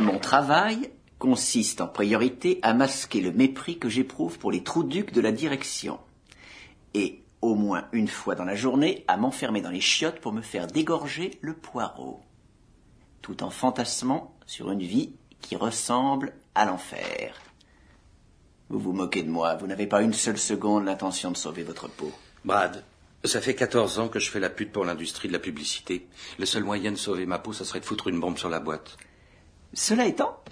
Mon travail consiste en priorité à masquer le mépris que j'éprouve pour les trous-ducs de la direction. Et, au moins une fois dans la journée, à m'enfermer dans les chiottes pour me faire dégorger le poireau. Tout en fantasmant sur une vie qui ressemble à l'enfer. Vous vous moquez de moi, vous n'avez pas une seule seconde l'intention de sauver votre peau. Brad, ça fait 14 ans que je fais la pute pour l'industrie de la publicité. Le seul moyen de sauver ma peau, ça serait de foutre une bombe sur la boîte. Cela étant,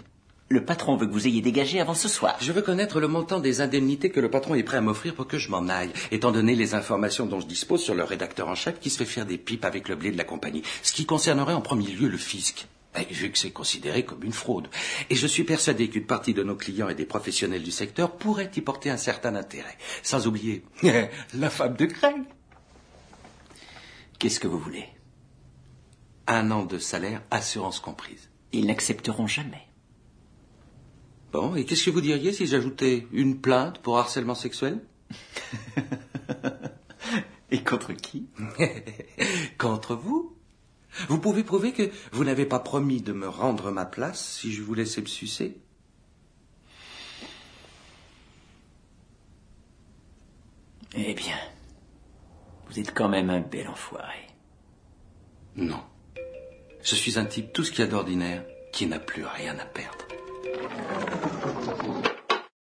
le patron veut que vous ayez dégagé avant ce soir. Je veux connaître le montant des indemnités que le patron est prêt à m'offrir pour que je m'en aille, étant donné les informations dont je dispose sur le rédacteur en chef qui se fait faire des pipes avec le blé de la compagnie, ce qui concernerait en premier lieu le fisc. Ben, vu que c'est considéré comme une fraude. Et je suis persuadé qu'une partie de nos clients et des professionnels du secteur pourraient y porter un certain intérêt. Sans oublier la femme de Craig. Qu'est-ce que vous voulez? Un an de salaire, assurance comprise. Ils n'accepteront jamais. Bon, et qu'est-ce que vous diriez si j'ajoutais une plainte pour harcèlement sexuel? Et contre qui? Contre vous Vous pouvez prouver que vous n'avez pas promis de me rendre ma place si je vous laissais me sucer Eh bien, vous êtes quand même un bel enfoiré. Non. Je suis un type tout ce qu'il y a d'ordinaire qui n'a plus rien à perdre.